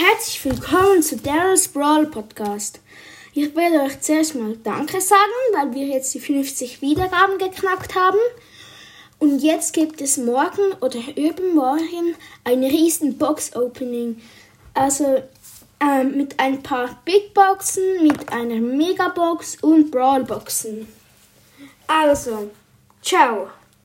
Herzlich willkommen zu Daryl's Brawl Podcast. Ich werde euch zuerst mal Danke sagen, weil wir jetzt die 50 Wiedergaben geknackt haben. Und jetzt gibt es morgen oder übermorgen ein riesen Box-Opening. Also ähm, mit ein paar Big Boxen, mit einer Megabox und Brawl Boxen. Also, ciao.